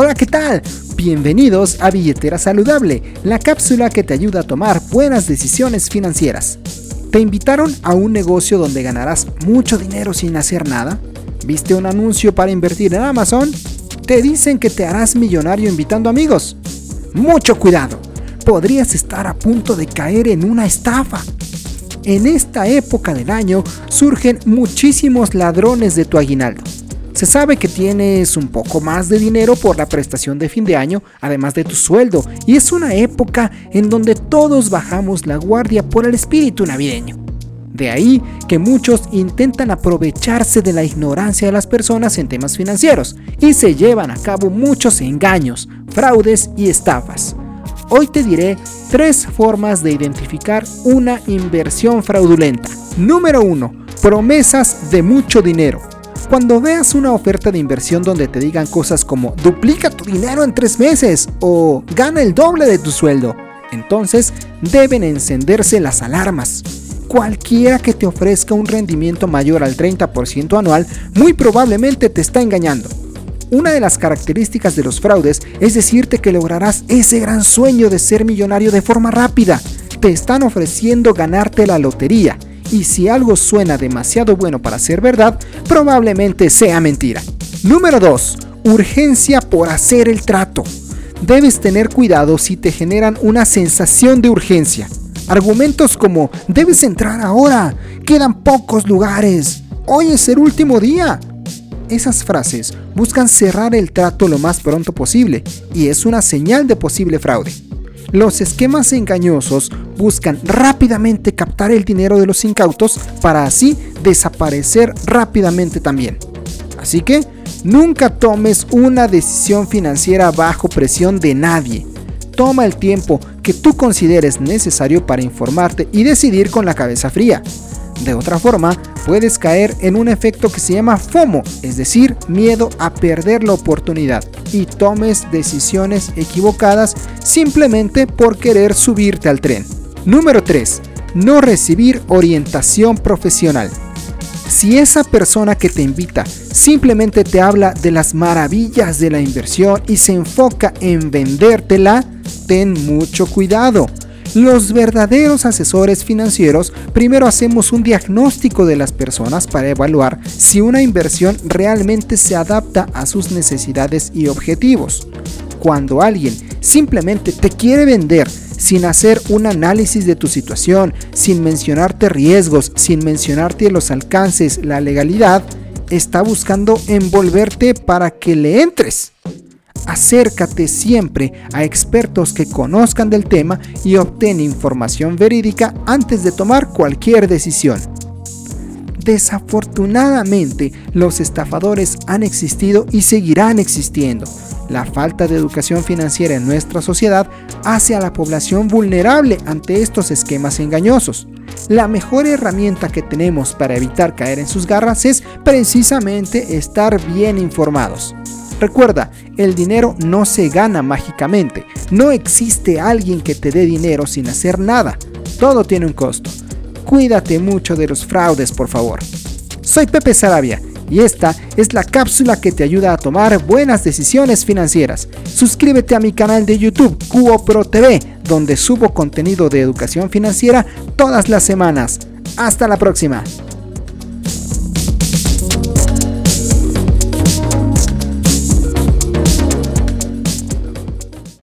Hola, ¿qué tal? Bienvenidos a Billetera Saludable, la cápsula que te ayuda a tomar buenas decisiones financieras. ¿Te invitaron a un negocio donde ganarás mucho dinero sin hacer nada? ¿Viste un anuncio para invertir en Amazon? ¿Te dicen que te harás millonario invitando amigos? Mucho cuidado, podrías estar a punto de caer en una estafa. En esta época del año surgen muchísimos ladrones de tu aguinaldo se sabe que tienes un poco más de dinero por la prestación de fin de año, además de tu sueldo, y es una época en donde todos bajamos la guardia por el espíritu navideño. De ahí que muchos intentan aprovecharse de la ignorancia de las personas en temas financieros y se llevan a cabo muchos engaños, fraudes y estafas. Hoy te diré tres formas de identificar una inversión fraudulenta. Número 1. Promesas de mucho dinero. Cuando veas una oferta de inversión donde te digan cosas como duplica tu dinero en tres meses o gana el doble de tu sueldo, entonces deben encenderse las alarmas. Cualquiera que te ofrezca un rendimiento mayor al 30% anual muy probablemente te está engañando. Una de las características de los fraudes es decirte que lograrás ese gran sueño de ser millonario de forma rápida. Te están ofreciendo ganarte la lotería y si algo suena demasiado bueno para ser verdad, probablemente sea mentira. Número 2. Urgencia por hacer el trato. Debes tener cuidado si te generan una sensación de urgencia. Argumentos como debes entrar ahora, quedan pocos lugares, hoy es el último día. Esas frases buscan cerrar el trato lo más pronto posible y es una señal de posible fraude. Los esquemas engañosos buscan rápidamente captar el dinero de los incautos para así desaparecer rápidamente también. Así que nunca tomes una decisión financiera bajo presión de nadie. Toma el tiempo que tú consideres necesario para informarte y decidir con la cabeza fría. De otra forma, puedes caer en un efecto que se llama FOMO, es decir, miedo a perder la oportunidad y tomes decisiones equivocadas simplemente por querer subirte al tren. Número 3. No recibir orientación profesional. Si esa persona que te invita simplemente te habla de las maravillas de la inversión y se enfoca en vendértela, ten mucho cuidado. Los verdaderos asesores financieros primero hacemos un diagnóstico de las personas para evaluar si una inversión realmente se adapta a sus necesidades y objetivos. Cuando alguien simplemente te quiere vender sin hacer un análisis de tu situación, sin mencionarte riesgos, sin mencionarte los alcances, la legalidad, está buscando envolverte para que le entres acércate siempre a expertos que conozcan del tema y obtén información verídica antes de tomar cualquier decisión. Desafortunadamente, los estafadores han existido y seguirán existiendo. La falta de educación financiera en nuestra sociedad hace a la población vulnerable ante estos esquemas engañosos. La mejor herramienta que tenemos para evitar caer en sus garras es precisamente estar bien informados. Recuerda, el dinero no se gana mágicamente. No existe alguien que te dé dinero sin hacer nada. Todo tiene un costo. Cuídate mucho de los fraudes, por favor. Soy Pepe Sarabia y esta es la cápsula que te ayuda a tomar buenas decisiones financieras. Suscríbete a mi canal de YouTube QoPro TV, donde subo contenido de educación financiera todas las semanas. Hasta la próxima.